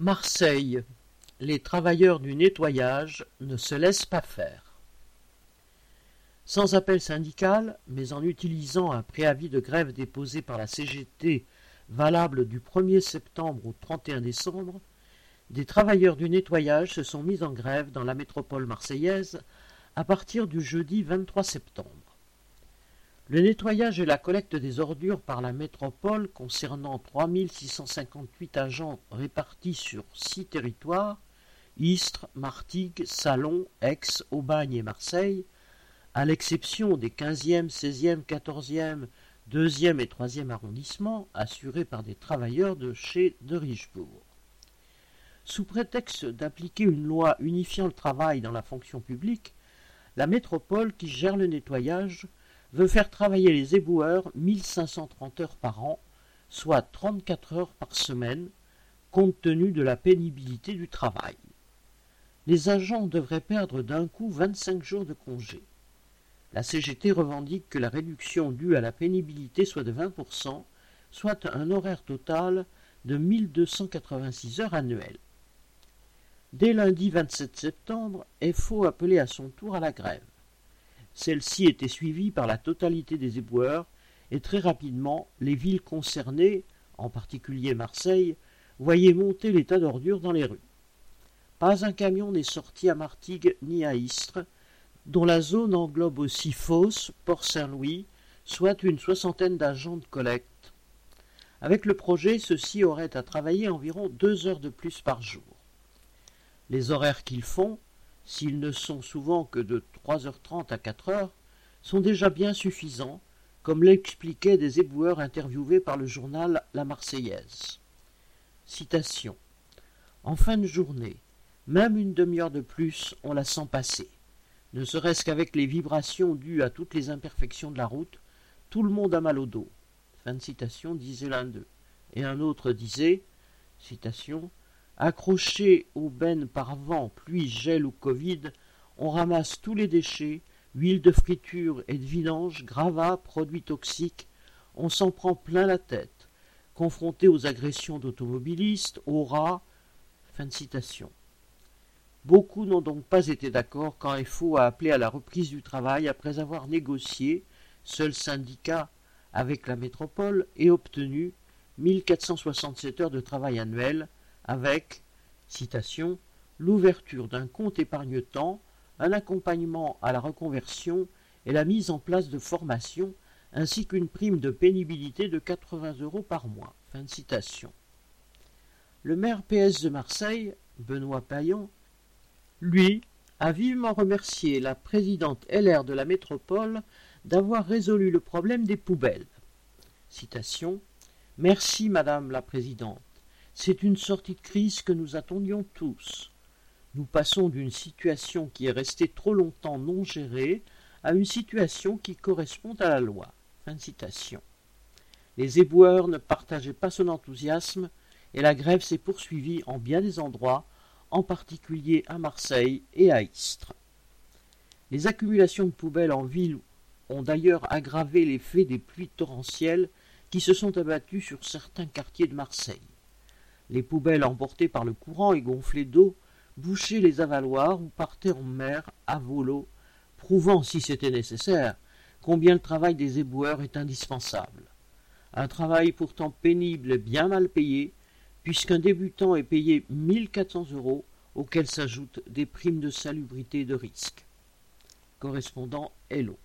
Marseille. Les travailleurs du nettoyage ne se laissent pas faire. Sans appel syndical, mais en utilisant un préavis de grève déposé par la CGT valable du 1er septembre au 31 décembre, des travailleurs du nettoyage se sont mis en grève dans la métropole marseillaise à partir du jeudi 23 septembre. Le nettoyage et la collecte des ordures par la métropole concernant 3658 agents répartis sur six territoires Istres, Martigues, Salon, Aix, Aubagne et Marseille, à l'exception des 15e, 16e, 14e, 2e et 3e arrondissements assurés par des travailleurs de chez de Richebourg. Sous prétexte d'appliquer une loi unifiant le travail dans la fonction publique, la métropole qui gère le nettoyage veut faire travailler les éboueurs 1530 heures par an, soit 34 heures par semaine, compte tenu de la pénibilité du travail. Les agents devraient perdre d'un coup 25 jours de congé. La CGT revendique que la réduction due à la pénibilité soit de 20%, soit un horaire total de 1286 heures annuelles. Dès lundi 27 septembre, FO appelait à son tour à la grève. Celle-ci était suivie par la totalité des éboueurs, et très rapidement, les villes concernées, en particulier Marseille, voyaient monter les tas d'ordures dans les rues. Pas un camion n'est sorti à Martigues ni à Istres, dont la zone englobe aussi Fos, Port-Saint-Louis, soit une soixantaine d'agents de collecte. Avec le projet, ceux-ci auraient à travailler environ deux heures de plus par jour. Les horaires qu'ils font, s'ils ne sont souvent que de 3h30 à 4h, sont déjà bien suffisants, comme l'expliquaient des éboueurs interviewés par le journal La Marseillaise. Citation. En fin de journée, même une demi-heure de plus, on la sent passer. Ne serait-ce qu'avec les vibrations dues à toutes les imperfections de la route, tout le monde a mal au dos. Fin de citation, disait l'un d'eux. Et un autre disait, citation, Accroché aux bennes par vent, pluie, gel ou Covid, on ramasse tous les déchets, huile de friture et de vidange, gravats, produits toxiques, on s'en prend plein la tête, confronté aux agressions d'automobilistes, aux rats. Fin de citation. Beaucoup n'ont donc pas été d'accord quand FO a appelé à la reprise du travail après avoir négocié, seul syndicat avec la métropole, et obtenu 1467 heures de travail annuel, avec, l'ouverture d'un compte épargne-temps, un accompagnement à la reconversion et la mise en place de formations, ainsi qu'une prime de pénibilité de 80 euros par mois. Le maire PS de Marseille, Benoît Payan, lui, a vivement remercié la présidente LR de la métropole d'avoir résolu le problème des poubelles. Citation Merci, Madame la Présidente. C'est une sortie de crise que nous attendions tous. Nous passons d'une situation qui est restée trop longtemps non gérée à une situation qui correspond à la loi. Fin citation. Les éboueurs ne partageaient pas son enthousiasme et la grève s'est poursuivie en bien des endroits, en particulier à Marseille et à Istres. Les accumulations de poubelles en ville ont d'ailleurs aggravé l'effet des pluies torrentielles qui se sont abattues sur certains quartiers de Marseille. Les poubelles emportées par le courant et gonflées d'eau bouchaient les avaloirs ou partaient en mer à volo, prouvant, si c'était nécessaire, combien le travail des éboueurs est indispensable. Un travail pourtant pénible et bien mal payé, puisqu'un débutant est payé 1400 euros, auxquels s'ajoutent des primes de salubrité et de risque. Correspondant Hello.